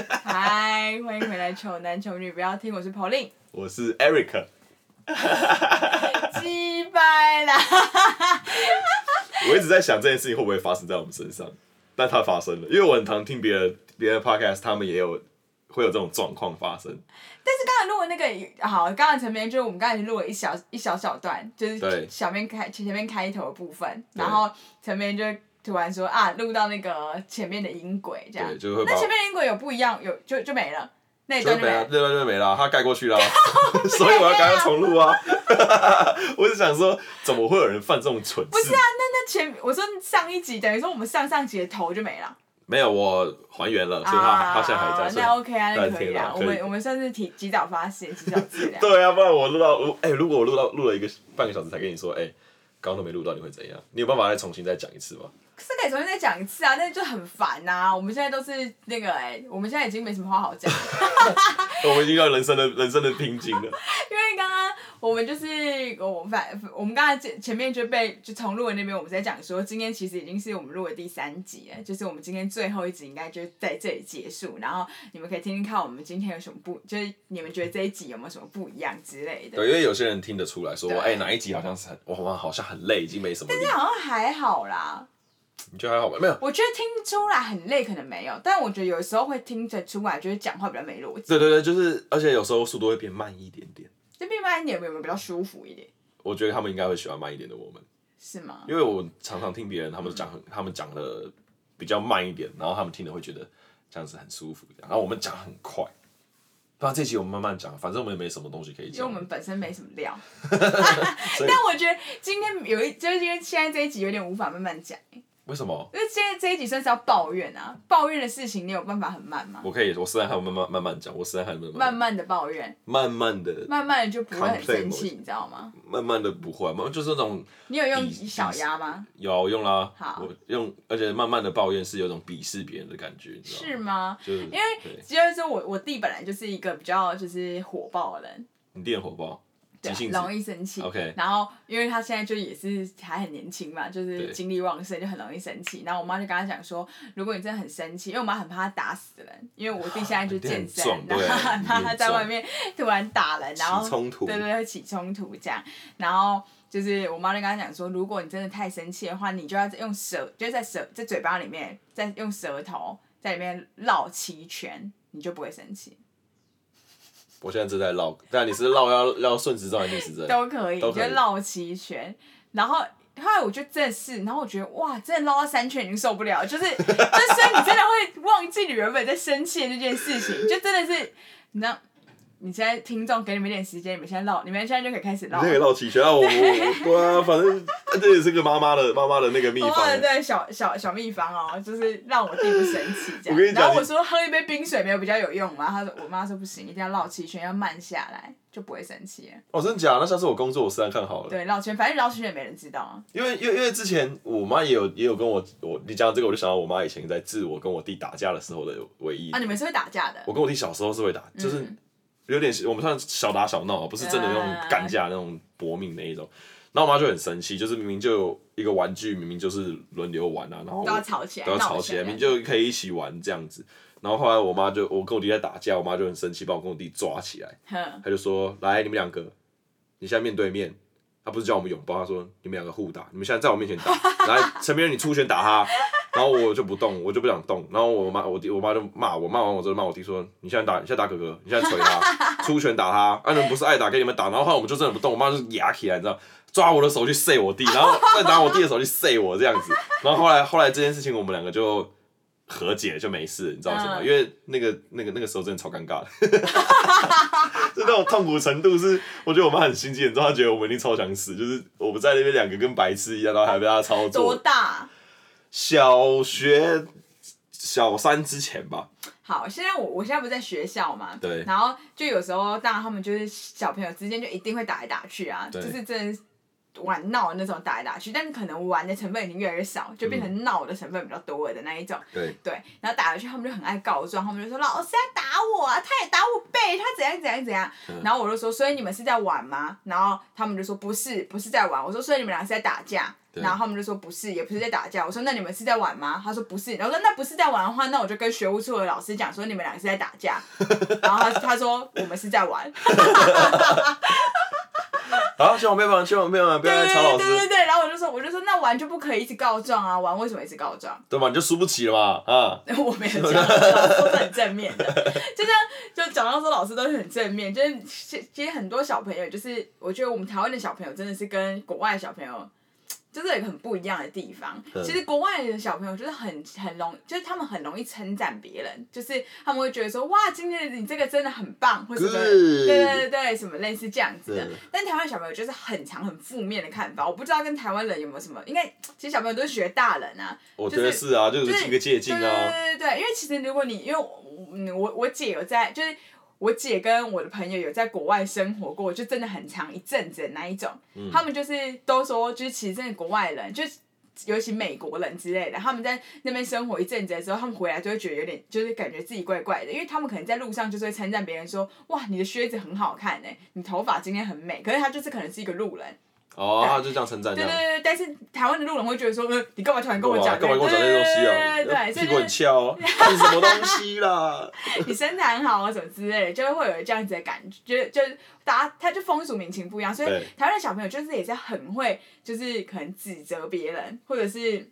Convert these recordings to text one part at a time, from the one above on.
嗨，欢迎回来，丑男丑女不要听，我是 Pauline，我是 Eric。击败啦！我一直在想这件事情会不会发生在我们身上，但它发生了，因为我很常听别人别的 podcast，他们也有会有这种状况发生。但是刚才录的那个好，刚才前面就是我们刚才录了一小一小小段，就是小面开前面开头的部分，然后前面就突然说啊，录到那个前面的音轨这样，就会那前面的音轨有不一样，有就就没了。那就没了，那段就没了，他盖过去了，所以我要赶快重录啊！我是想说，怎么会有人犯这种蠢事？不是啊，那那前我说上一集等于说我们上上集的头就没了。没有，我还原了，所以他他现在还在。那 OK 啊，那可以啊。我们我们算是提及早发现，及早治疗。对啊，不然我录到，哎，如果我录到录了一个半个小时才跟你说，哎，刚刚都没录到，你会怎样？你有办法再重新再讲一次吗？是可以重新再讲一次啊，但是就很烦呐、啊。我们现在都是那个哎、欸，我们现在已经没什么话好讲。我们已经到人生的人生的瓶颈了。因为刚刚我们就是我反我们刚才前前面就被就从录的那边，我们在讲说，今天其实已经是我们录的第三集了，就是我们今天最后一集应该就在这里结束。然后你们可以听听看，我们今天有什么不，就是你们觉得这一集有没有什么不一样之类的。对，因为有些人听得出来说，哎、欸，哪一集好像是很我们好像很累，已经没什么。但是好像还好啦。你觉得还好吧？没有。我觉得听出来很累，可能没有，但我觉得有时候会听得出来，就是讲话比较没逻辑。对对对，就是，而且有时候速度会变慢一点点。就变慢一点，有没有比较舒服一点？我觉得他们应该会喜欢慢一点的我们。是吗？因为我常常听别人他们讲，嗯、他们讲的比较慢一点，然后他们听了会觉得这样子很舒服，然后我们讲很快。不然这期我们慢慢讲，反正我们也没什么东西可以讲。因为我们本身没什么料。但我觉得今天有一，就是因为现在这一集有点无法慢慢讲。为什么？因为现在这一集算是要抱怨啊，抱怨的事情你有办法很慢吗？我可以，我实在还有慢慢慢慢讲，我实在还有慢慢慢慢的抱怨，慢慢的，慢慢的就不会很生气，你知道吗？慢慢的不会，慢就是那种。你有用小鸭吗？有用啦，好，我用，而且慢慢的抱怨是有种鄙视别人的感觉，你知道吗？是吗？就是因为就是说我我弟本来就是一个比较就是火爆的人，你弟很火爆。对，容易生气。然后，因为他现在就也是还很年轻嘛，就是精力旺盛，就很容易生气。然后我妈就跟他讲说，如果你真的很生气，因为我妈很怕他打死人，因为我弟现在就健身，然后很怕他在外面突然打人，然后冲突，对对，会起冲突这样。然后就是我妈就跟他讲说，如果你真的太生气的话，你就要用舌，就是在舌在嘴巴里面，再用舌头在里面绕七圈，你就不会生气。我现在正在绕，但你是绕要绕顺时针还是逆时针？都可以，就绕齐全。然后后来我就真的是，然后我觉得哇，真的绕到三圈已经受不了，就是，就是你真的会忘记你原本在生气的那件事情，就真的是，你知道。你现在听众给你们一点时间，你们现在唠，你们现在就可以开始唠。可以唠七圈啊！我我对啊，反正这也是个妈妈的妈妈的那个秘方。对，小小小秘方哦，就是让我弟不生气这样。然后我说喝一杯冰水没有比较有用吗？他说我妈说不行，一定要绕七圈，要慢下来，就不会生气。哦，真的假的？那下次我工作我试试看好了。对，绕圈，反正绕七圈也没人知道啊。因为因为因为之前我妈也有也有跟我我你讲这个我就想到我妈以前在治我跟我弟打架的时候的唯一。啊，你们是会打架的？我跟我弟小时候是会打，就是。有点，我们算小打小闹，不是真的那种干架那种搏命那一种。然后我妈就很生气，就是明明就有一个玩具，明明就是轮流玩啊，然后都要吵起来，都要吵起来，明明就可以一起玩这样子。然后后来我妈就，我跟我弟在打架，我妈就很生气，把我跟我弟抓起来，她就说：“来，你们两个，你现在面对面。”她不是叫我们拥抱，她说：“你们两个互打，你们现在在我面前打。来，陈明仁，你出拳打他。”然后我就不动，我就不想动。然后我妈、我弟、我妈就骂我，骂完我之后骂我弟说：“你现在打，你现在打哥哥，你现在捶他，出拳打他。啊，你们不是爱打，给你们打。”然后后来我们就真的不动，我妈就牙起来，你知道，抓我的手去塞我弟，然后再拿我弟的手去塞我这样子。然后后来后来这件事情我们两个就和解，就没事，你知道什么？因为那个那个那个时候真的超尴尬的，就那种痛苦程度是，我觉得我妈很心机，你知道，她觉得我们一定超想死，就是我们在那边两个跟白痴一样，然后还被她操作。多大？小学小三之前吧。好，现在我我现在不是在学校嘛，对。然后就有时候，当然他们就是小朋友之间就一定会打来打去啊，对就是真的玩闹那种打来打去，但是可能玩的成分已经越来越少，就变成闹的成分比较多了的那一种。对。对，然后打回去，他们就很爱告状，他们就说老师在打我啊，他也打我背，他怎样怎样怎样。嗯、然后我就说，所以你们是在玩吗？然后他们就说不是，不是在玩。我说，所以你们俩是在打架？对然后他们就说不是，也不是在打架。我说那你们是在玩吗？他说不是。然后我说那不是在玩的话，那我就跟学务处的老师讲说你们俩是在打架。然后他他说我们是在玩。好，千万别玩，千万别玩，不要来吵老师。对对对对，然后我就说，我就说，那玩就不可以一直告状啊，玩为什么一直告状？对嘛，你就输不起了嘛，啊。我没有讲，都是很正面的，就这样，就讲到说老师都是很正面，就是其实很多小朋友，就是我觉得我们台湾的小朋友真的是跟国外的小朋友。就是有一个很不一样的地方。嗯、其实国外的小朋友就是很很容，就是他们很容易称赞别人，就是他们会觉得说，哇，今天你这个真的很棒，或者什么，对对对对，什么类似这样子的。但台湾小朋友就是很常很负面的看法，我不知道跟台湾人有没有什么，应该其实小朋友都是学大人啊。我觉得是啊，就是几个借鉴啊。对对对对，因为其实如果你因为我我我姐有在就是。我姐跟我的朋友有在国外生活过，就真的很长一阵子的那一种。嗯、他们就是都说，就是其实真的国外人，就是尤其美国人之类的，他们在那边生活一阵子的时候，他们回来就会觉得有点，就是感觉自己怪怪的，因为他们可能在路上就是会称赞别人说：“哇，你的靴子很好看哎，你头发今天很美。”可是他就是可能是一个路人。哦，他就这样称赞。对对对，但是台湾的路人会觉得说，呃，你干嘛突然跟我讲？干嘛跟我讲那些东西啊？对对对，屁股很翘，你什么东西啦？你身材很好啊，什么之类的，就会有这样子的感觉，就就大家他就风俗民情不一样，所以台湾的小朋友就是也是很会，就是可能指责别人，或者是。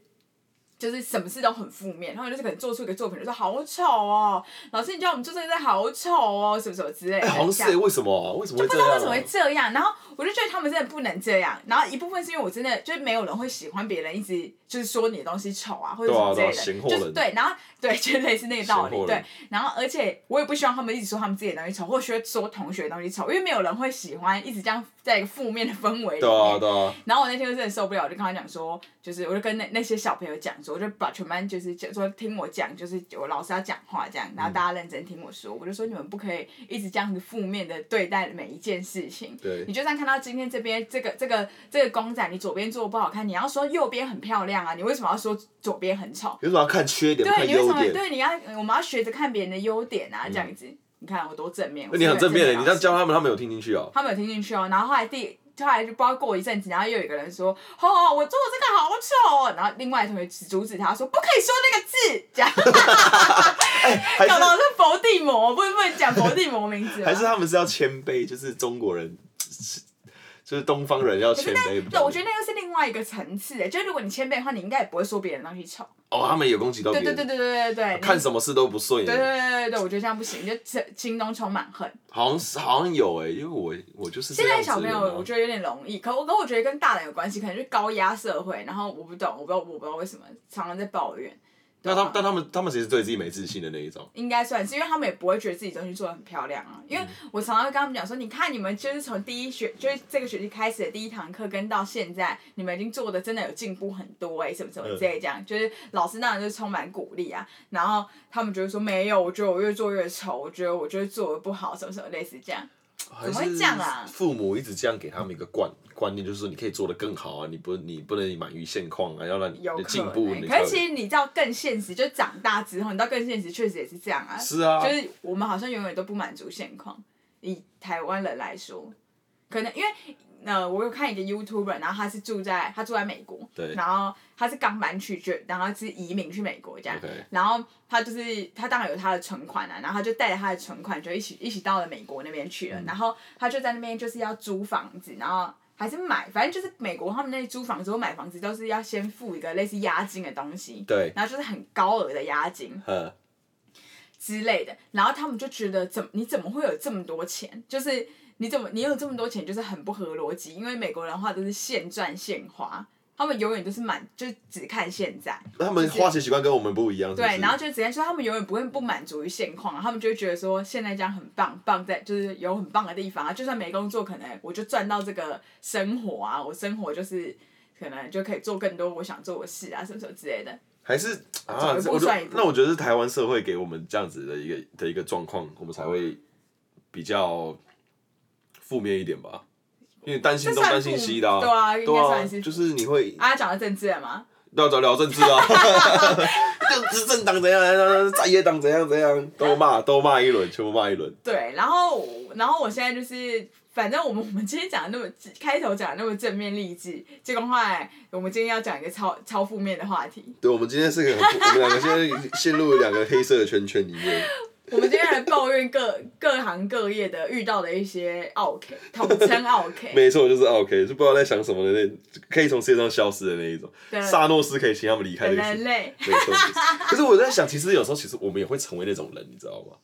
就是什么事都很负面，然后就是可能做出一个作品，就说好丑哦，老师你叫我们做这个真的好丑哦，什么什么之类的。哎、欸，好像是为什么、啊？为什么会这样、啊？就不知道为什么会这样，然后我就觉得他们真的不能这样，然后一部分是因为我真的就是没有人会喜欢别人一直就是说你的东西丑啊，或者什么之类的，对啊、就是对，然后对，就类似那个道理，对，然后而且我也不希望他们一直说他们自己的东西丑，或者说同学的东西丑，因为没有人会喜欢一直这样在一个负面的氛围里面。对啊，对啊。然后我那天就真的受不了，我就跟他讲说，就是我就跟那那些小朋友讲说，我就把全班。就是讲说听我讲，就是我老师要讲话这样，然后大家认真听我说，嗯、我就说你们不可以一直这样子负面的对待每一件事情。对。你就算看到今天这边这个这个这个公仔，你左边做的不好看，你要说右边很漂亮啊，你为什么要说左边很丑？为什么要看缺点？对，你为什么？对，你要我们要学着看别人的优点啊，这样子。嗯、你看我多正面。那你很正面的，你这样教他们，他们有听进去哦。他们有听进去哦，然后后来第。后来就不知道过一阵子，然后又有一个人说：“哦，我做的这个好丑哦。”然后另外同学阻止他说：“不可以说那个字。”这样，搞到是佛地魔，不能不能讲佛地魔名字。还是他们是要谦卑，就是中国人。就是东方人要谦卑，对，我觉得那又是另外一个层次诶。就是如果你谦卑的话，你应该也不会说别人东西丑。哦，他们有攻击到别人。对对对对对对对。看什么事都不顺眼。对对对对对，我觉得这样不行，就心中充满恨。好像是好像有诶，因为我我就是。现在小朋友我觉得有点容易，可我可我觉得跟大人有关系，可能就高压社会，然后我不懂，我不知道我不知道为什么常常在抱怨。那他但他们他们其实对自己没自信的那一种，应该算是，因为他们也不会觉得自己东西做的很漂亮啊。因为我常常会跟他们讲说，你看你们就是从第一学就是这个学期开始的第一堂课，跟到现在，你们已经做的真的有进步很多哎、欸，什么什么之类这样，就是老师当然就是充满鼓励啊。然后他们觉得说没有，我觉得我越做越丑，我觉得我就是做的不好，什么什么类似这样。怎么会这样啊？父母一直这样给他们一个观观念，就是你可以做得更好啊，你不你不能满于现况啊，要让你的进步。可是其实你知道更现实，就长大之后，你知道更现实，确实也是这样啊。是啊。就是我们好像永远都不满足现况，以台湾人来说，可能因为。呃，我有看一个 YouTuber，然后他是住在他住在美国，对。然后他是刚搬去，就然后是移民去美国这样，Okay. 然后他就是他当然有他的存款啊，然后他就带着他的存款就一起一起到了美国那边去了，嗯、然后他就在那边就是要租房子，然后还是买，反正就是美国他们那租房子或买房子都是要先付一个类似押金的东西，对，然后就是很高额的押金，呵。之类的，然后他们就觉得怎你怎么会有这么多钱，就是。你怎么你有这么多钱，就是很不合逻辑，因为美国人的话都是现赚现花，他们永远都是满，就只看现在。他们花钱习惯跟我们不一样。对，然后就直接说他们永远不会不满足于现况，他们就会觉得说现在这样很棒，棒在就是有很棒的地方啊，就算没工作，可能我就赚到这个生活啊，我生活就是可能就可以做更多我想做的事啊，什么什么之类的。还是啊，我那我觉得是台湾社会给我们这样子的一个的一个状况，我们才会比较。负面一点吧，因为担心东担心西的啊。对啊，应该算是。就是你会。啊，讲到政治了吗？要找聊政治啊！就执政党怎样，在野党怎样怎样，都骂 都骂一轮，全部骂一轮。对，然后然后我现在就是，反正我们我们今天讲的那么开头讲的那么正面励志，结果后来我们今天要讲一个超超负面的话题。对，我们今天是个，我们两个现在陷入了两个黑色的圈圈里面。我们今天来抱怨各各行各业的遇到的一些 OK，，统称 OK。没错，就是 OK，，就不知道在想什么的那，可以从世界上消失的那一种。对。萨诺斯可以请他们离开的。人类。没错。可是我在想，其实有时候，其实我们也会成为那种人，你知道吗？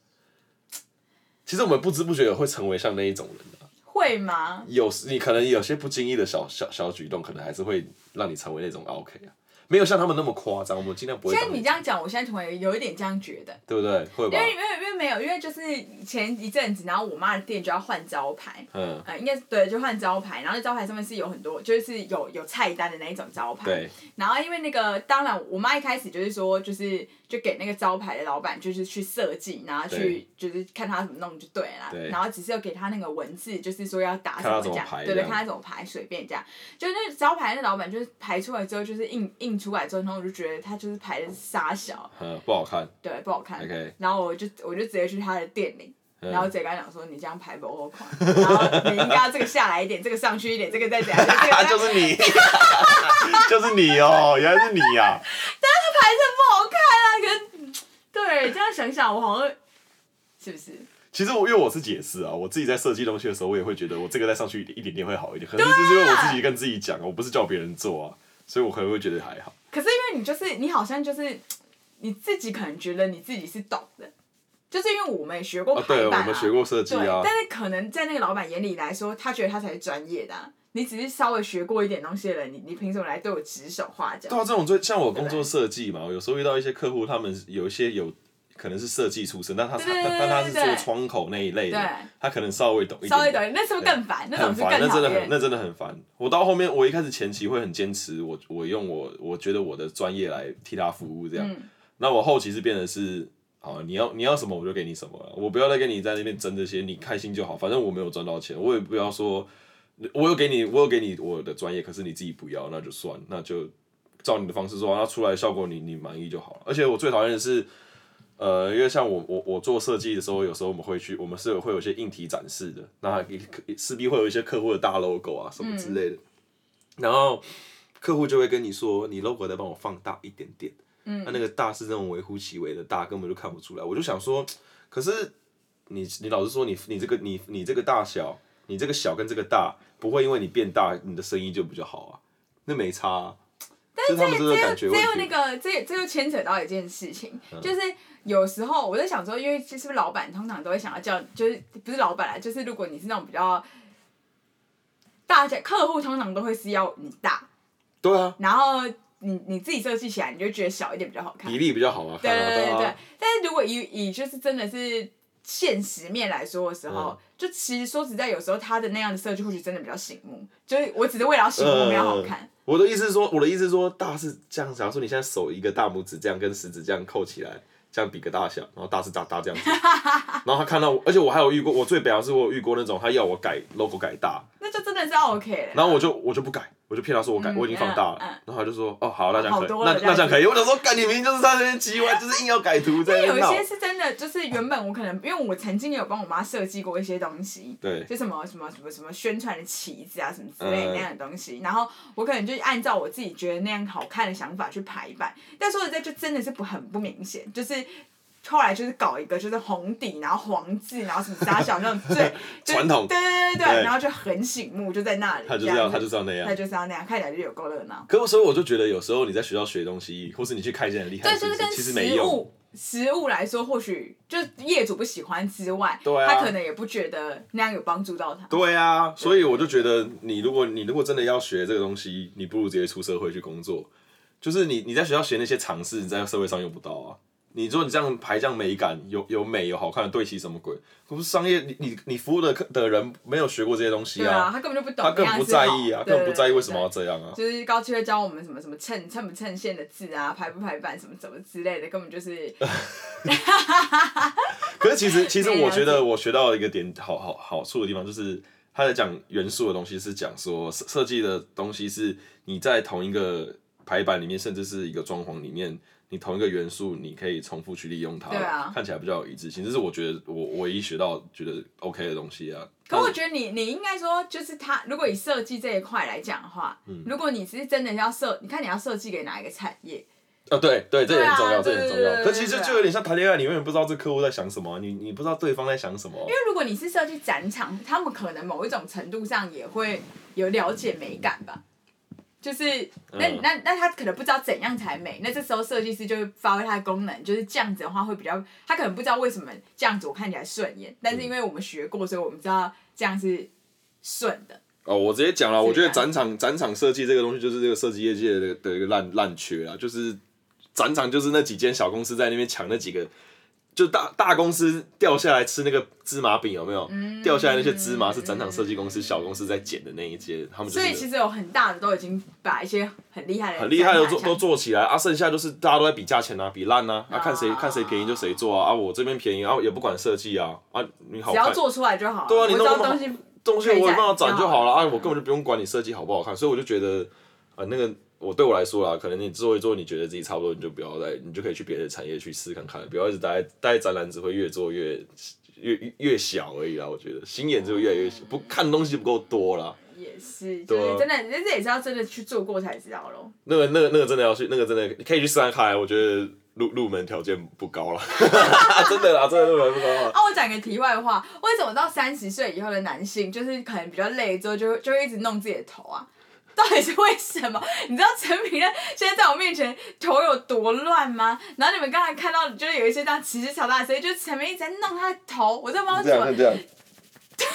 其实我们不知不觉也会成为像那一种人啊。会吗？有时你可能有些不经意的小小小举动，可能还是会让你成为那种 OK 啊。没有像他们那么夸张，我们尽量不会。现在你这样讲，我现在突然有一点这样觉得，对不对？会吧？因为因为因为没有，因为就是前一阵子，然后我妈的店就要换招牌，嗯，呃、应该是对，就换招牌，然后那招牌上面是有很多，就是有有菜单的那一种招牌，对。然后因为那个，当然我妈一开始就是说，就是就给那个招牌的老板，就是去设计，然后去就是看他怎么弄就对了，对。然后只是要给他那个文字，就是说要打什么这样，对对，看他怎么排，随便这样。就那招牌那老板就是排出来之后，就是印印出来之后，然后我就。觉得他就是排的是沙小，嗯，不好看，对，不好看。Okay. 然后我就我就直接去他的店里，嗯、然后直接跟他讲说：“你这样排不好看，然后你应该要这个下来一点，这个上去一点，这个再怎样。这个”就是你，就是你哦，原来是你呀、啊！但是他排的不好看啊，跟对这样想想，我好像是不是？其实我因为我是解释啊，我自己在设计东西的时候，我也会觉得我这个再上去一点一点点会好一点。可能是因为我自己跟自己讲，我不是叫别人做啊，所以我可能会觉得还好。可是因为你就是你好像就是你自己可能觉得你自己是懂的，就是因为我们也学过排版啊，对，我们学过设计啊。但是可能在那个老板眼里来说，他觉得他才是专业的啊。你只是稍微学过一点东西的人，你你凭什么来对我指手画脚？对啊，这种最像我工作设计嘛，有时候遇到一些客户，他们有一些有。可能是设计出身，但他但但他是做窗口那一类的，他可能稍微懂一点。稍微懂，那是不是更烦？那种是更讨厌。那真的很，那真的很烦。我到后面，我一开始前期会很坚持，我我用我我觉得我的专业来替他服务这样。那我后期是变成是，啊，你要你要什么我就给你什么了，我不要再跟你在那边争这些，你开心就好，反正我没有赚到钱，我也不要说，我有给你我有给你我的专业，可是你自己不要，那就算，那就照你的方式做，那出来效果你你满意就好了。而且我最讨厌的是。呃，因为像我我我做设计的时候，有时候我们会去，我们是有会有一些硬体展示的，那势必会有一些客户的大 logo 啊什么之类的，嗯、然后客户就会跟你说，你 logo 再帮我放大一点点，嗯，那那个大是那种微乎其微的大，根本就看不出来。我就想说，可是你你老实说，你你这个你你这个大小，你这个小跟这个大，不会因为你变大，你的生意就比较好啊，那没差、啊。但是这这又这又那个这这又牵扯到一件事情，嗯、就是。有时候我在想说，因为其实老板通常都会想要叫，就是不是老板啊，就是如果你是那种比较大家客户通常都会是要你大，对啊，然后你你自己设计起来，你就觉得小一点比较好看，比例比较好啊，对对对对，对啊、但是如果以以就是真的是现实面来说的时候，嗯、就其实说实在，有时候他的那样的设计或许真的比较醒目，就是我只是为了要醒目，没有好看。我的意思是说，我的意思是说，大是这样，假如说你现在手一个大拇指这样跟食指这样扣起来。这样比个大小，然后大是大大这样子，然后他看到我，而且我还有遇过，我最表扬是我有遇过那种他要我改 logo 改大，那就真的是 OK。然后我就我就不改，我就骗他说我改，我已经放大了，然后他就说哦好，那这样可以，那那这样可以。我想说，干你明明就是在那边叽歪，就是硬要改图在那闹。有一些是真的，就是原本我可能因为我曾经有帮我妈设计过一些东西，对，就什么什么什么什么宣传的旗子啊什么之类那样的东西，然后我可能就按照我自己觉得那样好看的想法去排版，但说实在就真的是不很不明显，就是。后来就是搞一个，就是红底，然后黄字，然后什么大小那种最 传统，对对对对，然后就很醒目，就在那里。他就是要，他就是要那样。他就是要那样，看起来就有够热闹。可是所以我就觉得，有时候你在学校学东西，或是你去看一些很厉害的东西，对，就是跟实物实物来说，或许就业主不喜欢之外，对啊，他可能也不觉得那样有帮助到他。对啊，所以我就觉得，你如果你如果真的要学这个东西，你不如直接出社会去工作。就是你你在学校学那些常识，你在社会上用不到啊。你说你这样排这样美感有有美有好看的对齐什么鬼？可是商业，你你你服务的客的人没有学过这些东西啊。啊，他根本就不懂。他更不在意啊，根本不在意为什么要这样啊。就是高七会教我们什么什么衬衬不衬线的字啊，排不排版什么什么之类的，根本就是。可是其实其实我觉得我学到一个点好好好处的地方就是，他在讲元素的东西是讲说设设计的东西是你在同一个排版里面，甚至是一个装潢里面。你同一个元素，你可以重复去利用它，啊、看起来比较有一致性。这是我觉得我唯一学到觉得 OK 的东西啊。可我觉得你你应该说，就是它，如果以设计这一块来讲的话，嗯、如果你是真的要设，你看你要设计给哪一个产业？哦，对对，这也很重要，这也很重要。可其实就有点像谈恋爱，你永远不知道这客户在想什么，你你不知道对方在想什么。因为如果你是设计展场，他们可能某一种程度上也会有了解美感吧。就是那那那他可能不知道怎样才美，那这时候设计师就会发挥他的功能，就是这样子的话会比较，他可能不知道为什么这样子我看起来顺眼，但是因为我们学过，所以我们知道这样是顺的。哦，我直接讲了，我觉得展场展场设计这个东西就是这个设计业界的的一个烂烂缺啊，就是展场就是那几间小公司在那边抢那几个。就大大公司掉下来吃那个芝麻饼有没有？嗯、掉下来那些芝麻是展场设计公司小公司在捡的那一些，他们、就是。所以其实有很大的都已经把一些很厉害的。很厉害的做都做起来啊，剩下就是大家都在比价钱啊，比烂啊，啊看谁看谁便宜就谁做啊，啊我这边便宜啊也不管设计啊，啊你好。只要做出来就好。对啊，你弄东西东西我帮他展就好了啊，我根本就不用管你设计好不好看，所以我就觉得啊那个。我对我来说啦，可能你做一做，你觉得自己差不多，你就不要再，你就可以去别的产业去试看看，不要一直待待展览，只会越做越越越小而已啦。我觉得心眼就越来越小，不看东西不够多啦。也是，就是真的，这这也是要真的去做过才知道咯。那个、那个、那个真的要去，那个真的可以去试看看。我觉得入入门条件不高啦，真的啦，真的入门不高啊。啊，我讲个题外话，为什么到三十岁以后的男性，就是可能比较累之后，就就会一直弄自己的头啊？到底是为什么？你知道陈明呢？现在在我面前头有多乱吗？然后你们刚才看到，就是有一些这样奇奇巧大声，就是陈平一直在弄他的头，我都不知道怎么。对，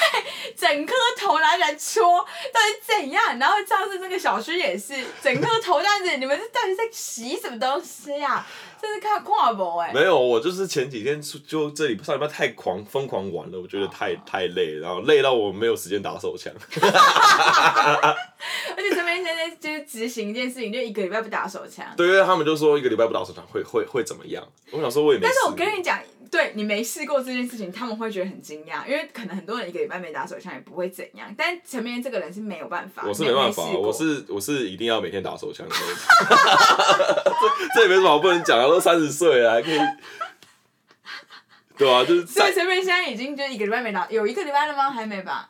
整颗头拿起来搓，到底怎样？然后上次这个小薰也是，整颗头这样子，你们是到底在洗什么东西呀、啊？这是看跨博哎。没有，我就是前几天就这里上礼拜太狂疯狂玩了，我觉得太太累，然后累到我没有时间打手枪。而且这边现在就是执行一件事情，就一个礼拜不打手枪。对，因为他们就说一个礼拜不打手枪会会会怎么样？我想说我也没。但是我跟你讲。对你没试过这件事情，他们会觉得很惊讶，因为可能很多人一个礼拜没打手枪也不会怎样，但前面这个人是没有办法。我是没办法，我是我是一定要每天打手枪的。这这也没什么好不能讲啊，都三十岁了还可以。对啊，就是。所以陈明现在已经就一个礼拜没打，有一个礼拜了吗？还没吧？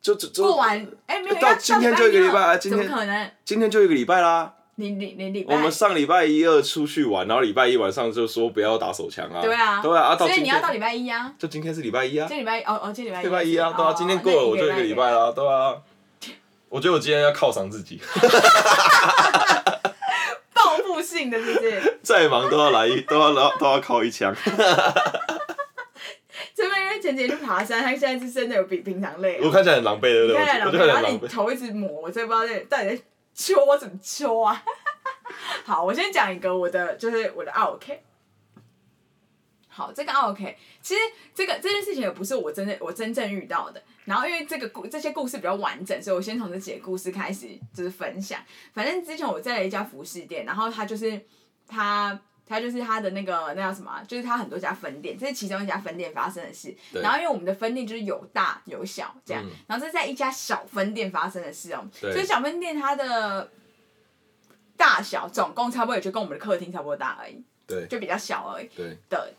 就就过完，哎、欸，没有到今天就一个礼拜，今天怎么可能？今天就一个礼拜啦。你你你礼拜，我们上礼拜一二出去玩，然后礼拜一晚上就说不要打手枪啊。对啊。对啊，所以你要到礼拜一啊。就今天是礼拜一啊。这礼拜哦哦，这礼拜一。礼拜一啊，对啊，今天过了我就一个礼拜了，对啊。我觉得我今天要犒赏自己。报复性的，是不是？再忙都要来一，都要都要靠一枪。这边因为前几天去爬山，他现在是真的有比平常累。我看起来很狼狈，对不对？看起来狼狈，然后你头一直抹，我真不知道在到底在。揪我怎么揪啊？好，我先讲一个我的，就是我的 OK。好，这个 OK，其实这个这件事情也不是我真正我真正遇到的。然后因为这个故这些故事比较完整，所以我先从这几个故事开始就是分享。反正之前我在了一家服饰店，然后他就是他他就是他的那个那叫什么？就是他很多家分店，这是其中一家分店发生的事。然后因为我们的分店就是有大有小这样，嗯、然后这是在一家小分店发生的事哦。对所以小分店它的大小总共差不多也就跟我们的客厅差不多大而已。对。就比较小而已。对。的。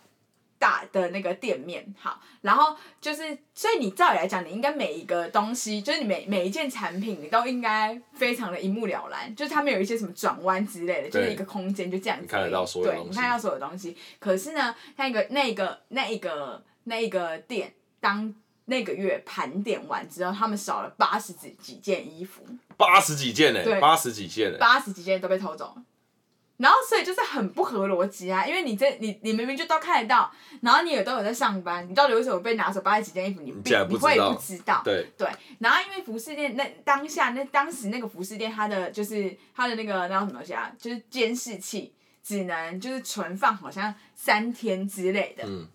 大的那个店面好，然后就是，所以你照理来讲，你应该每一个东西，就是你每每一件产品，你都应该非常的一目了然，就是他们有一些什么转弯之类的，就是一个空间就这样子。你看得到所有东西。对，你看到所有东西。可是呢，那个那个那一个那个店，当那个月盘点完之后，他们少了八十几几件衣服。八十几件呢？对，八十几件呢？八十几件都被偷走了。然后，所以就是很不合逻辑啊！因为你这你你明明就都看得到，然后你也都有在上班，你到底为什么被拿走八十几件衣服？你你，你会不知道？对对。然后，因为服饰店那当下那当时那个服饰店，它的就是它的那个那叫什么东西啊？就是监视器只能就是存放好像三天之类的。嗯。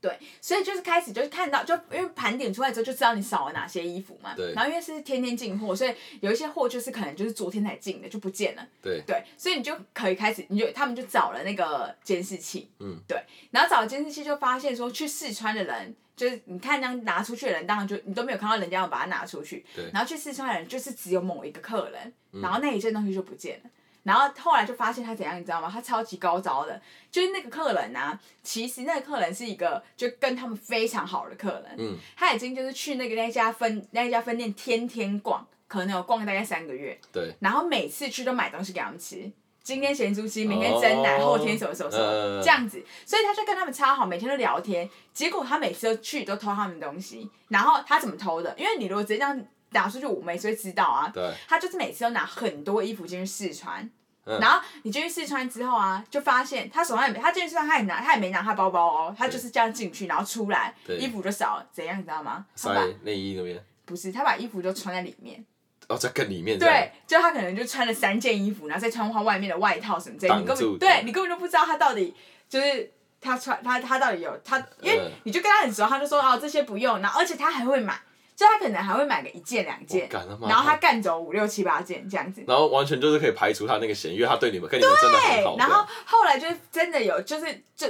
对，所以就是开始就是看到，就因为盘点出来之后就知道你少了哪些衣服嘛。对。然后因为是天天进货，所以有一些货就是可能就是昨天才进的就不见了。对。对，所以你就可以开始，你就他们就找了那个监视器。嗯。对，然后找了监视器就发现说，去试穿的人，就是你看这样拿出去的人，当然就你都没有看到人家要把它拿出去。对。然后去试穿的人就是只有某一个客人，嗯、然后那一件东西就不见了。然后后来就发现他怎样，你知道吗？他超级高招的，就是那个客人啊，其实那个客人是一个就跟他们非常好的客人，嗯、他已经就是去那个那家分那家分店天天逛，可能有逛大概三个月，对，然后每次去都买东西给他们吃，今天咸猪鸡，明天蒸奶，哦、后天什么什么什么、呃、这样子，所以他就跟他们超好，每天都聊天，结果他每次都去都偷他们东西，然后他怎么偷的？因为你如果直接这样拿出去，我没谁知道啊，对，他就是每次都拿很多衣服进去试穿。嗯、然后你进去试穿之后啊，就发现他手上也没，他进去试穿他也拿，他也没拿他包包哦，他就是这样进去，然后出来衣服就少了，怎样你知道吗？塞内衣那边。不是，他把衣服就穿在里面。哦，在更里面。对，就他可能就穿了三件衣服，然后再穿他外面的外套什么这些，你根本对你根本就不知道他到底就是他穿他他到底有他，因为你就跟他很熟，他就说哦这些不用，然后而且他还会买。就他可能还会买个一件两件，然后他干走五六七八件这样子，然后完全就是可以排除他那个嫌疑，因为他对你们跟你们真的很好。对，然后后来就真的有，就是就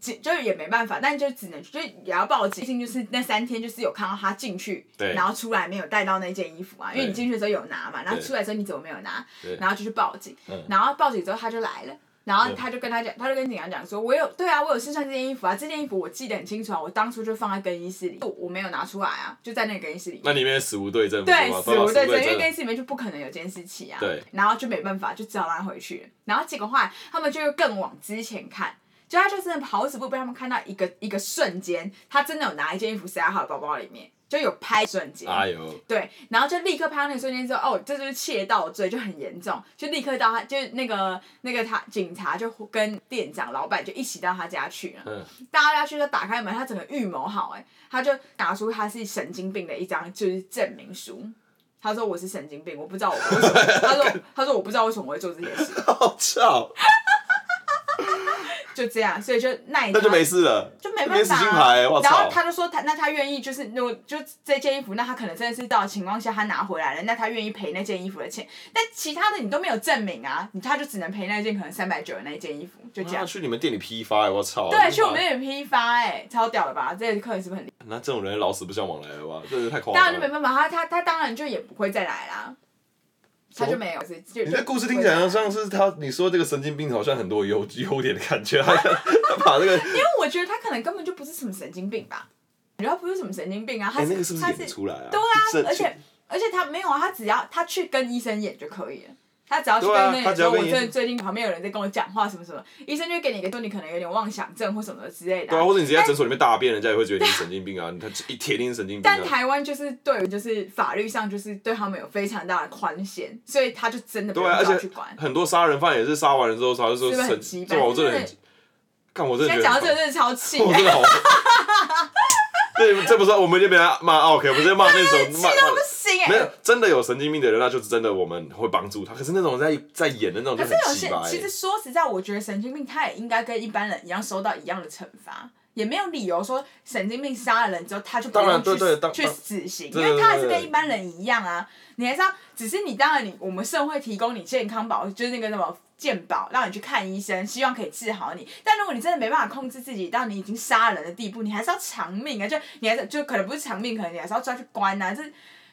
就就也没办法，但就只能就也要报警。毕竟就是那三天就是有看到他进去，然后出来没有带到那件衣服嘛，因为你进去的时候有拿嘛，然后出来的时候你怎么没有拿？然后就去报警，然后报警之后他就来了。然后他就跟他讲，他就跟警察讲说：“我有对啊，我有身穿这件衣服啊，这件衣服我记得很清楚啊，我当初就放在更衣室里，我没有拿出来啊，就在那个更衣室里。”那里面死无对证。对，死无对证，因为更衣室里面就不可能有监视器啊。对。然后就没办法，就只好拉回去。然后结果后来他们就更往之前看，就他就真的好死不被他们看到一个一个瞬间，他真的有拿一件衣服塞在他的包包里面。就有拍瞬间，哎呦，对，然后就立刻拍到那个瞬间之后，哦，这就是窃盗罪，就很严重，就立刻到他，就那个那个他警察就跟店长、老板就一起到他家去了。嗯。到他家去就打开门，他整个预谋好，哎，他就拿出他是神经病的一张就是证明书，他说我是神经病，我不知道我为什么，他说他说我不知道为什么我会做这件事。好笑。就这样，所以就那一那就没事了，就没办法、啊。欸、然后他就说他那他愿意就是如果就这件衣服，那他可能真的是到的情况下他拿回来了，那他愿意赔那件衣服的钱。但其他的你都没有证明啊，你他就只能赔那件可能三百九的那一件衣服，就这样。啊、去你们店里批发、欸，我操！对，去我们店里批发、欸，哎，超屌了吧？这个客人是不是很？那这种人老死不相往来了吧？这是太夸张了。当然就没办法，他他他当然就也不会再来啦。他就没有，就你这故事听起来像是他，你说这个神经病好像很多优 优点的感觉，他他把这个。因为我觉得他可能根本就不是什么神经病吧，你觉得他不是什么神经病啊？他那个是不是演出来啊？对啊，而且而且他没有啊，他只要他去跟医生演就可以了。他只要去跟那个说，我最最近旁边有人在跟我讲话，什么什么，医生就会给你一个说你可能有点妄想症或什么之类的。对啊，或者你直接在诊所里面大便，人家也会觉得你是神经病啊，他一铁定是神经病。但台湾就是对于就是法律上就是对他们有非常大的宽限，所以他就真的不用去管。很多杀人犯也是杀完人之后，他就说神，对我真的很，看我真的。现在讲到这个真的超气。我真的好。对，这不是我们这边骂 OK，我们这边骂那种 骂。没有真的有神经病的人，那就是真的我们会帮助他。可是那种在在演的那种就很奇葩。其实说实在，我觉得神经病他也应该跟一般人一样受到一样的惩罚，也没有理由说神经病杀了人之后他就不用去去死刑，因为他还是跟一般人一样啊。你还是要，只是你当然你我们社会提供你健康保，就是那个什么健保，让你去看医生，希望可以治好你。但如果你真的没办法控制自己到你已经杀人的地步，你还是要偿命啊！就你还是就可能不是偿命，可能你还是要抓去关啊！这。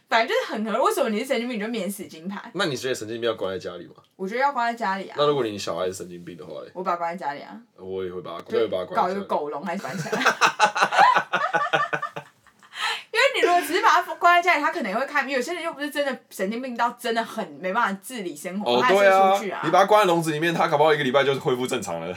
反正就是很合，为什么你是神经病你就免死金牌？那你觉得神经病要关在家里吗？我觉得要关在家里啊。那如果你小孩是神经病的话呢？我把他关在家里啊。我也会把他，我会把他关。搞一个狗笼还是关起来？因为你如果只是把他关在家里，他可能也会看。有些人又不是真的神经病到真的很没办法自理生活，他还是出去啊。你把他关在笼子里面，他搞不好一个礼拜就恢复正常了。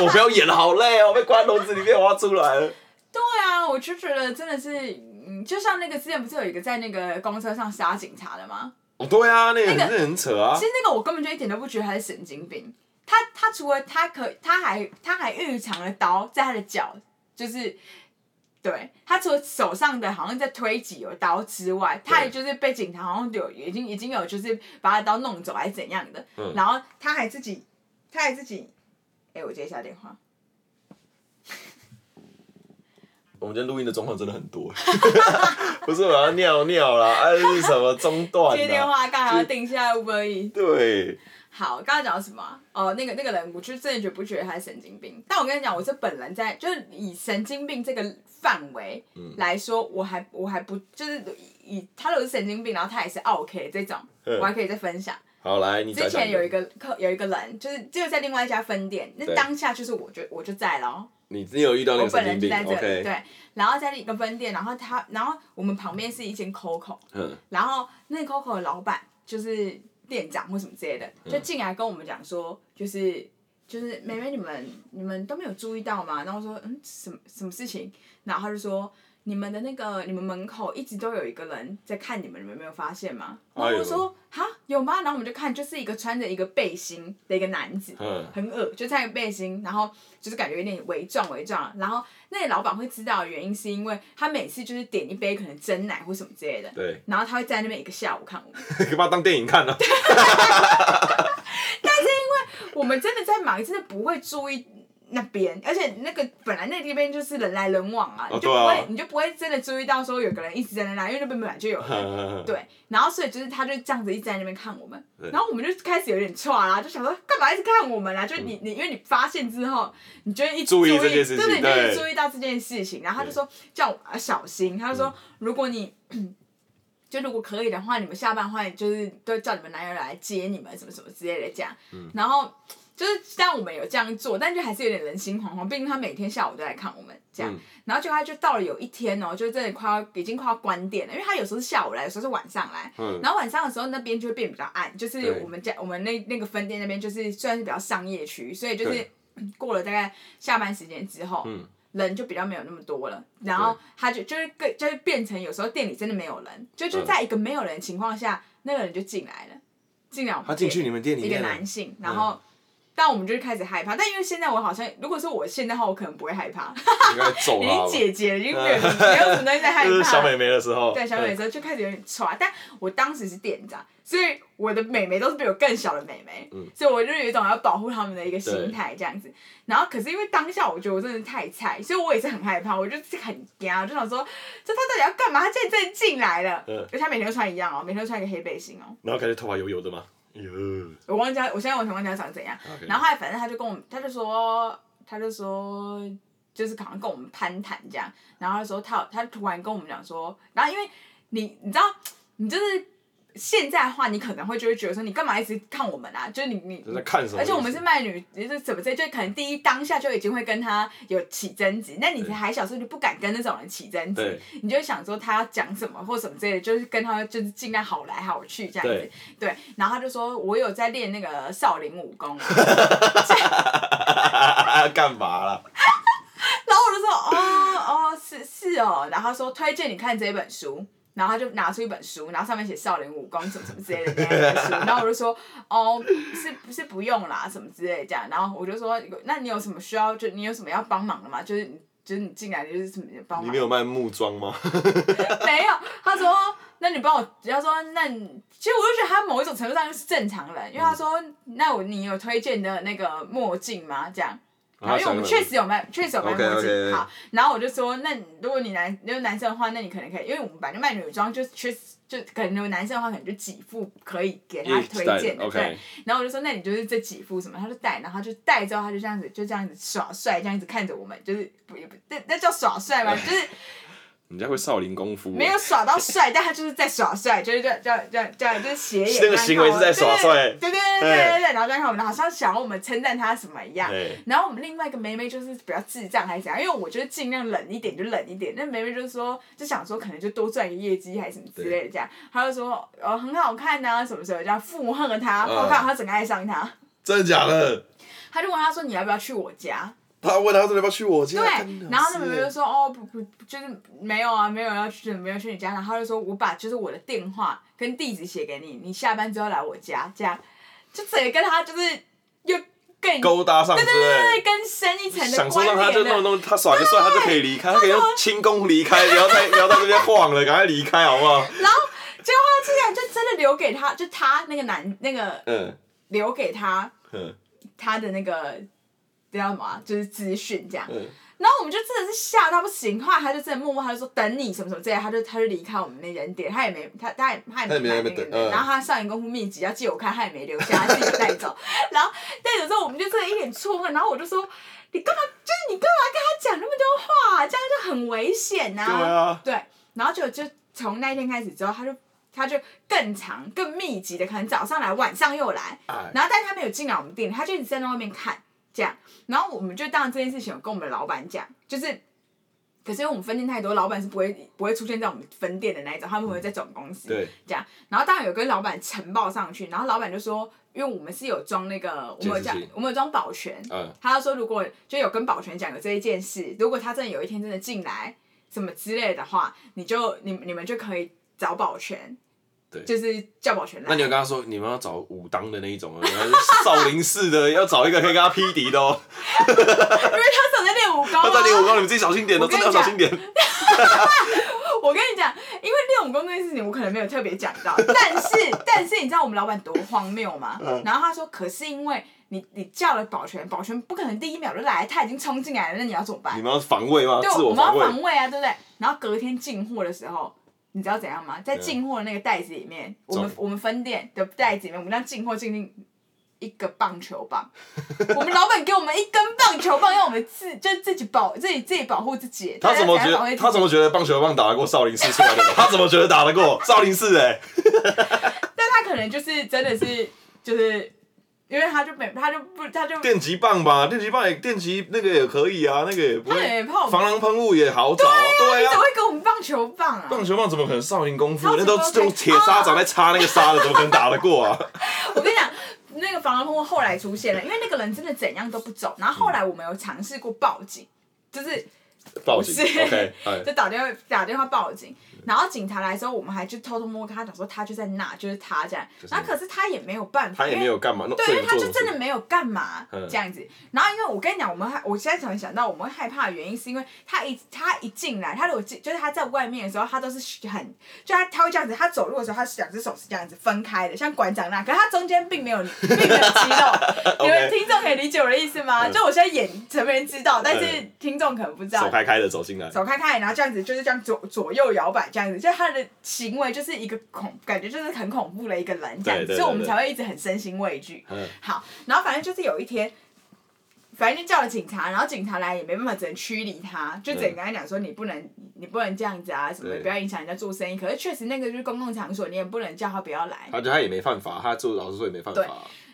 我不要演了，好累哦！我被关在笼子里面，我要出来了。对啊，我就觉得真的是。嗯，就像那个之前不是有一个在那个公车上杀警察的吗？哦，对啊，那个那个很扯啊。其实那个我根本就一点都不觉得他是神经病。他他除了他可他还他还预藏了刀在他的脚，就是对他除了手上的好像在推挤有刀之外，他也就是被警察好像有已经已经有就是把他刀弄走还是怎样的。嗯。然后他还自己他还自己，哎，我接一下电话。我们今天录音的状况真的很多 不是我要尿尿啦，还是什么中断？接电话刚好要定下来，Uber Eats。对。好，刚刚讲到什么？哦，那个那个人，我就真的觉不觉得他是神经病。但我跟你讲，我是本人在就是以神经病这个范围来说，嗯、我还我还不就是以他如果是神经病，然后他也是 OK 这种，嗯、我还可以再分享。好，来，你之前有一个客有一个人，就是就在另外一家分店，那当下就是我就我就在了。你你有遇到那个神经病？我本人就在这里对。然后在一个分店，然后他，然后我们旁边是一间 COCO，嗯，然后那 COCO 的老板就是。店长或什么之类的，就进来跟我们讲说，就是就是妹妹你们你们都没有注意到吗？然后说嗯什么什么事情？然后他就说你们的那个你们门口一直都有一个人在看你们，你们没有发现吗？然后我说哈有吗？然后我们就看，就是一个穿着一个背心的一个男子，很恶，就穿一个背心，然后就是感觉有点微壮微壮，然后。那个老板会知道的原因是因为他每次就是点一杯可能真奶或什么之类的，对，然后他会在那边一个下午看我们，可以把它当电影看了。但是因为我们真的在忙，真的不会注意。那边，而且那个本来那边就是人来人往啊，你就不会，你就不会真的注意到说有个人一直在那来，因为那边本来就有。人。呵呵呵对，然后所以就是他就这样子一直在那边看我们，然后我们就开始有点错啦，就想说干嘛一直看我们啊？就你你因为你发现之后，你就一直注意，对对，对，你就注意到这件事情，然后他就说叫我啊小心，他就说如果你 就如果可以的话，你们下班的话就是都叫你们男友来接你们什么什么之类的这样，嗯、然后。就是虽然我们有这样做，但就还是有点人心惶惶。毕竟他每天下午都来看我们这样，嗯、然后就他就到了有一天哦、喔，就真的快要已经快要关店了，因为他有时候是下午来，有时候是晚上来。嗯、然后晚上的时候那边就会变比较暗，就是我们家我们那那个分店那边就是虽然是比较商业区，所以就是过了大概下班时间之后，嗯、人就比较没有那么多了。然后他就就是更就是变成有时候店里真的没有人，就就在一个没有人的情况下，那个人就进来了，进来我们他进去你们店里面一个男性，然后。嗯但我们就是开始害怕，但因为现在我好像，如果说我现在的话，我可能不会害怕。已经姐姐了，已经没有没有什么东西在害怕。就是小美眉的时候。对，小美眉的时候就开始有点剉，但我当时是店长，所以我的美眉都是比我更小的美眉，嗯、所以我就有一种要保护他们的一个心态这样子。然后可是因为当下我觉得我真的太菜，所以我也是很害怕，我就很惊，就想说，这他到底要干嘛？他现在真的进来了，嗯、而且他每天都穿一样哦，每天都穿一个黑背心哦。然后感觉头发油油的吗？我忘记他，我现在完全忘记他长怎样。Okay. 然后后来反正他就跟我们，他就说，他就说，就是好像跟我们攀谈这样。然后他说他他突然跟我们讲说，然后因为你你知道，你就是。现在的话，你可能会就会觉得说，你干嘛一直看我们啊？就是你你，而且我们是卖女，也是怎么这就可能第一当下就已经会跟他有起争执。那你还小时候就不敢跟那种人起争执，你就会想说他要讲什么或什么之类的，就是跟他就是尽量好来好去这样子。对，对，然后他就说我有在练那个少林武功。干嘛啦？然后我就说哦哦是是哦，然后他说推荐你看这本书。然后他就拿出一本书，然后上面写少林武功什么什么之类的那本书，然后我就说，哦，是不是不用啦，什么之类的这样，然后我就说，那你有什么需要，就你有什么要帮忙的吗？就是就是你进来就是什么帮忙。你没有卖木桩吗？没有，他说，那你帮我，他说，那你其实我就觉得他某一种程度上是正常人，因为他说，嗯、那我你有推荐的那个墨镜吗？这样。然后因为我们确实有卖，确实有卖墨镜。Okay, okay. 好，然后我就说，那如果你男，如果男生的话，那你可能可以，因为我们本来就卖女装，就确实就可能有男生的话，可能就几副可以给他推荐的，对。然后我就说，那你就是这几副什么？他就戴，然后他就戴之后，他就这样子，就这样子耍帅，这样子看着我们，就是不也不那那叫耍帅吗？就是。人家会少林功夫，没有耍到帅，但他就是在耍帅，就是这样这样这样这样，就是斜眼。那个行为是在耍帅。对对对对对对，然后再看我们，好像想要我们称赞他什么一样。然后我们另外一个妹妹就是比较智障还是怎样，因为我觉得尽量冷一点就冷一点。那妹妹就是说，就想说可能就多赚一个业绩还是什么之类的这样。她就说呃很好看呐，什么什么这样附和他，我看他整个爱上他。真的假的？他就问他说你要不要去我家？他问他说要不要去我家？对，然后那妹妹就说哦不不，就是没有啊，没有要去，没有去你家。然后他就说我把就是我的电话跟地址写给你，你下班之后来我家，这样就整个跟他就是又更勾搭上，对对对对，更深一层的。想说让他就弄弄他耍个帅，他就可以离开，他可以用轻功离开，不要再 不要在这边晃了，赶快离开好不好？然后结果他竟然就真的留给他，就他那个男那个嗯，留给他嗯他的那个。叫什么、啊，就是资讯这样。嗯然后我们就真的是吓到不行，后来他就真的默默，他就说等你什么什么之类，他就他就离开我们那间店，他也没他他也他也没买那个，然后他少年功夫秘籍要借我看，他也没留下，他自己带走。然后带走之后，我们就真的一脸错愕，然后我就说你干嘛？就是你干嘛跟他讲那么多话？这样就很危险呐、啊。对啊。对，然后就就从那一天开始之后，他就他就更长更密集的，可能早上来，晚上又来，然后但他没有进来我们店，他就一直在那外面看。这样，然后我们就当这件事情有跟我们的老板讲，就是，可是因为我们分店太多，老板是不会不会出现在我们分店的那一种，他们会在总公司。对。这样，然后当然有跟老板呈报上去，然后老板就说，因为我们是有装那个，我们有讲，我们有装保全，嗯，他就说如果就有跟保全讲有这一件事，如果他真的有一天真的进来什么之类的话，你就你你们就可以找保全。对就是叫保全来。那你有跟他说，你们要找武当的那一种啊，少林寺的，要找一个可以跟他匹敌的哦。因为他总在练武功。他在练武功，你们自己小心点哦，真的要小心点。我跟你讲，因为练武功这件事情，我可能没有特别讲到，但是但是你知道我们老板多荒谬吗？嗯、然后他说，可是因为你你叫了保全，保全不可能第一秒就来，他已经冲进来了，那你要怎么办？你们要防卫吗？对，我，我们要防卫啊，对不对？然后隔天进货的时候。你知道怎样吗？在进货的那个袋子里面，嗯、我们我们分店的袋子里面，我们让进货进进一个棒球棒。我们老板给我们一根棒球棒，让我们自就自己保自己自己保护自己。他怎么觉得？他怎么觉得棒球棒打得过少林寺出来的？他怎么觉得打得过少林寺？哎，但他可能就是真的是就是。因为他就没，他就不，他就电击棒吧，电击棒也电击那个也可以啊，那个也不会。也泡防狼喷雾也好找。对啊。你怎么会给我们棒球棒啊？棒球棒怎么可能少林功夫？那都是用铁砂掌在擦那个沙的，怎么可能打得过啊？我跟你讲，那个防狼喷雾后来出现了，因为那个人真的怎样都不走，然后后来我们有尝试过报警，就是。报警，OK，就打电话打电话报警，然后警察来的时候，我们还就偷偷摸跟他讲说他就在那，就是他这样，然后可是他也没有办法，他也没有干嘛，对，因为他就真的没有干嘛这样子。然后因为我跟你讲，我们还我现在才想到我们害怕的原因，是因为他一他一进来，他如果进就是他在外面的时候，他都是很就他他会这样子，他走路的时候，他两只手是这样子分开的，像馆长那样，可是他中间并没有并没有肌肉。你们听众可以理解我的意思吗？就我现在演成没人知道，但是听众可能不知道。开开的走进来，走开开，然后这样子就是这样左左右摇摆这样子，就他的行为就是一个恐，感觉就是很恐怖的一个人这样子，所以我们才会一直很身心畏惧。嗯、好，然后反正就是有一天，反正就叫了警察，然后警察来也没办法，只能驱离他，就只能跟他讲说你不能，你不能这样子啊，什么的，不要影响人家做生意。可是确实那个就是公共场所，你也不能叫他不要来。而且他也没犯法，他做老实说也没犯法。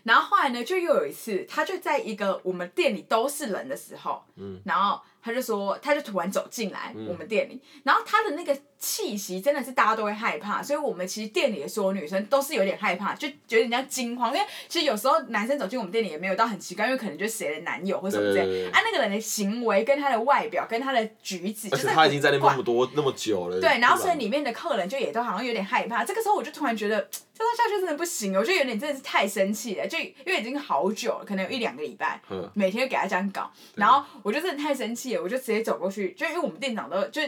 然后后来呢，就又有一次，他就在一个我们店里都是人的时候，嗯、然后。他就说，他就突然走进来我们店里，嗯、然后他的那个气息真的是大家都会害怕，所以我们其实店里的所有女生都是有点害怕，就觉得人家惊慌，因为其实有时候男生走进我们店里也没有到很奇怪，因为可能就是谁的男友或什么这样，啊，那个人的行为跟他的外表跟他的举止，就是他已经在那边那么多那么久了，对，然后所以里面的客人就也都好像有点害怕，这个时候我就突然觉得这样下去真的不行，我觉得有点真的是太生气了，就因为已经好久了，可能有一两个礼拜，嗯、每天都给他这样搞，然后我就真的太生气了。我就直接走过去，就因为我们店长都就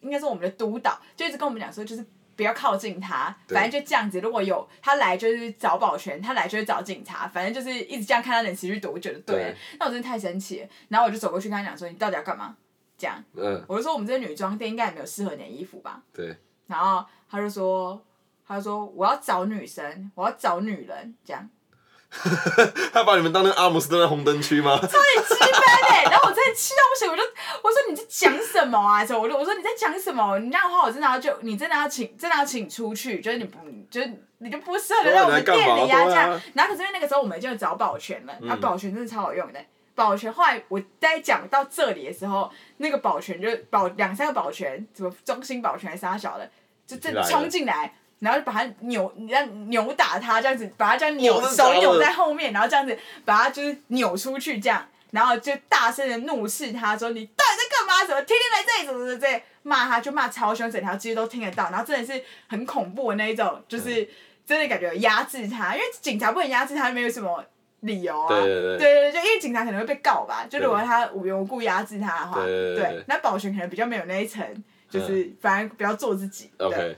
应该是我们的督导，就一直跟我们讲说，就是不要靠近他，反正就这样子。如果有他来，就是找保全；他来，就是找警察。反正就是一直这样看他能持续多久就对那我真的太生气了，然后我就走过去跟他讲说：“你到底要干嘛？”这样，嗯、我就说：“我们这女装店应该也没有适合你的衣服吧？”对。然后他就说：“他说我要找女生，我要找女人。”这样。他把你们当那个阿姆斯特丹红灯区吗？超级气愤哎！然后我真的气到不行，我就我说你在讲什么啊？我就我说你在讲什么？你这样的话我真的要就你真的要请真的要请出去，就是你不就是你就不适合留在我们店里呀、啊、这样。然后可是因为那个时候我们就找保全了，然后保全真的超好用的。保全后来我在讲到这里的时候，那个保全就保两三个保全，什么中心保全还是啥小的，就正冲进来。然后就把他扭，你让扭打他这样子，把他这样扭手扭在后面，然后这样子把他就是扭出去这样，然后就大声的怒斥他说：“你到底在干嘛？怎么天天来这里？怎么怎么这样骂他？就骂超凶，整条街都听得到。然后真的是很恐怖的那一种，就是真的感觉压制他，因为警察不能压制他，没有什么理由啊。对对对，对对对，就因为警察可能会被告吧。就如果他无缘无故压制他的话，对，那保全可能比较没有那一层，就是反而比较做自己。对。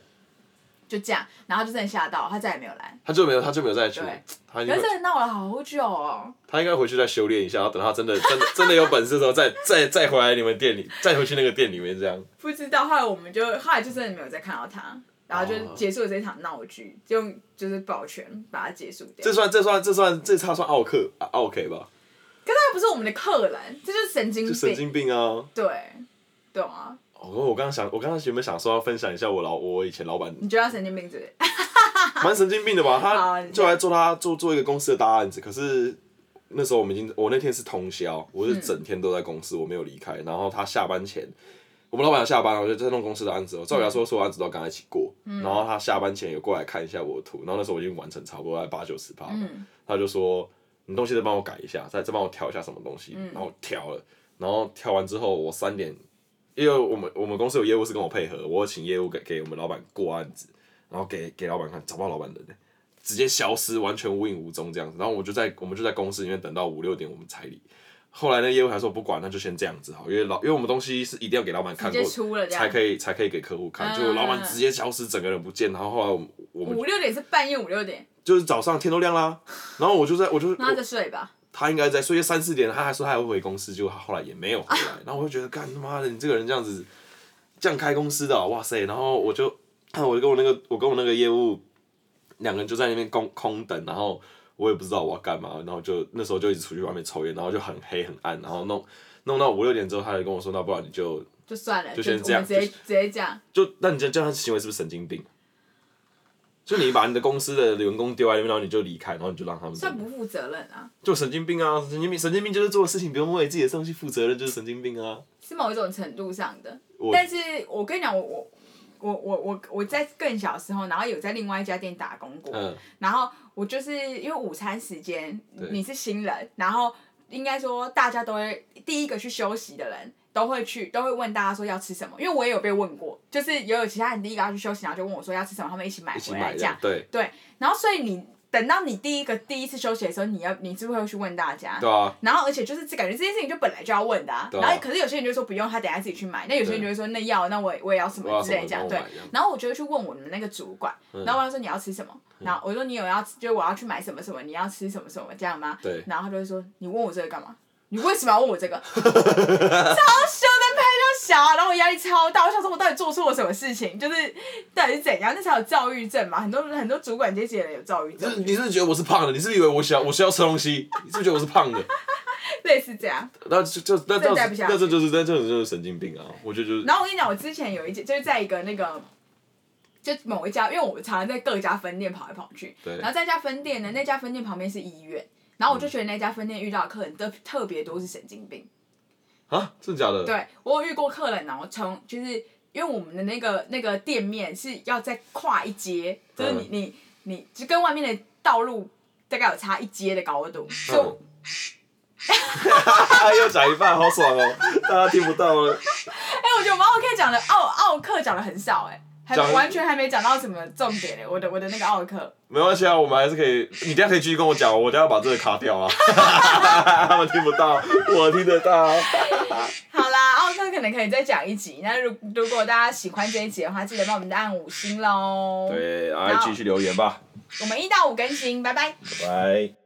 就这样，然后就真的吓到，他再也没有来。他就没有，他就没有再去。对。他可是真的闹了好久哦。他应该回去再修炼一下，然后等他真的真的真的有本事的时候，再再再回来你们店里，再回去那个店里面这样。不知道，后来我们就后来就真的没有再看到他，然后就结束了这场闹剧，就用就是保全把它结束掉。这算这算这算这差算奥克啊，OK 吧？可他又不是我们的客人，这就是神经病。就神经病啊！对，懂啊。哦，我刚刚想，我刚刚原本想说要分享一下我老我以前老板。你觉得他神经病是不是？蛮神经病的吧？他就来做他做做一个公司的大案子，可是那时候我们已经，我那天是通宵，我是整天都在公司，我没有离开。然后他下班前，我们老板要下班了，我就在弄公司的案子。我照理来说，所有案子都要跟他一起过。然后他下班前有过来看一下我的图，然后那时候我已经完成差不多在八九十趴。他就说：“你东西再帮我改一下，再再帮我调一下什么东西。”然后调了，然后调完之后，我三点。因为我们我们公司有业务是跟我配合，我请业务给给我们老板过案子，然后给给老板看，找不到老板人，直接消失，完全无影无踪这样子。然后我就在我们就在公司里面等到五六点，我们才离。后来那业务还说不管，那就先这样子好，因为老因为我们东西是一定要给老板看过，才可以才可以给客户看。就老板直接消失，整个人不见。然后后来我们我们五六点是半夜五六点，就是早上天都亮啦。然后我就在我就那在睡吧。他应该在睡，三四点，他还说他还会回公司，结果他后来也没有回来。然后我就觉得，干他妈的，你这个人这样子，这样开公司的，哇塞！然后我就，我就跟我那个，我跟我那个业务，两个人就在那边空空等，然后我也不知道我要干嘛，然后就那时候就一直出去外面抽烟，然后就很黑很暗，然后弄弄到五六点之后，他就跟我说，那不然你就就算了，就先这样，直接直接这样。就那你这样这样行为是不是神经病？就你把你的公司的员工丢在那边，然后你就离开，然后你就让他们。算不负责任啊！就神经病啊！神经病，神经病就是做的事情不用为自己的东西负责任，就是神经病啊！是某一种程度上的，但是我跟你讲，我我我我我我在更小的时候，然后有在另外一家店打工过，嗯、然后我就是因为午餐时间你是新人，然后应该说大家都会第一个去休息的人。都会去，都会问大家说要吃什么，因为我也有被问过，就是也有其他人第一个要去休息，然后就问我说要吃什么，他们一起买回来这样。对对，然后所以你等到你第一个第一次休息的时候，你要你是不是会去问大家？对啊。然后而且就是感觉这件事情就本来就要问的啊，然后可是有些人就说不用，他等下自己去买。那有些人就会说那要，那我我也要什么之类这样对。然后我就会去问我们那个主管，然后他说你要吃什么？然后我说你有要，就我要去买什么什么，你要吃什么什么这样吗？对。然后他就会说你问我这个干嘛？你为什么要问我这个？超羞的，拍超小啊！然后我压力超大，我想说我到底做错了什么事情？就是到底是怎样？那才有躁郁症嘛？很多很多主管阶级的人有躁郁症。你是不是觉得我是胖的？你是不是以为我想我需要吃东西？你是不是觉得我是胖的？类似这样。那就就那这那这就是那这种就是神经病啊！我觉得就是。然后我跟你讲，我之前有一件就是在一个那个，就某一家，因为我们常常在各家分店跑来跑去。对。然后在一家分店呢，那家分店旁边是医院。然后我就觉得那家分店遇到的客人都特别多是神经病。啊，真的假的？对，我有遇过客人，然后从就是因为我们的那个那个店面是要再跨一阶，就是你你你就跟外面的道路大概有差一阶的高度。就，又讲一半，好爽哦！大家听不到了。哎，我觉得我们奥客讲的奥奥克讲的很少哎。还完全还没讲到什么重点嘞，我的我的那个奥克。没关系啊，我们还是可以，你等下可以继续跟我讲，我等下把这个卡掉啊。他们听不到，我听得到。好啦，奥克可能可以再讲一集。那如如果大家喜欢这一集的话，记得帮我们按五星喽。对，然后继续留言吧。我们一到五更新，拜拜。拜拜。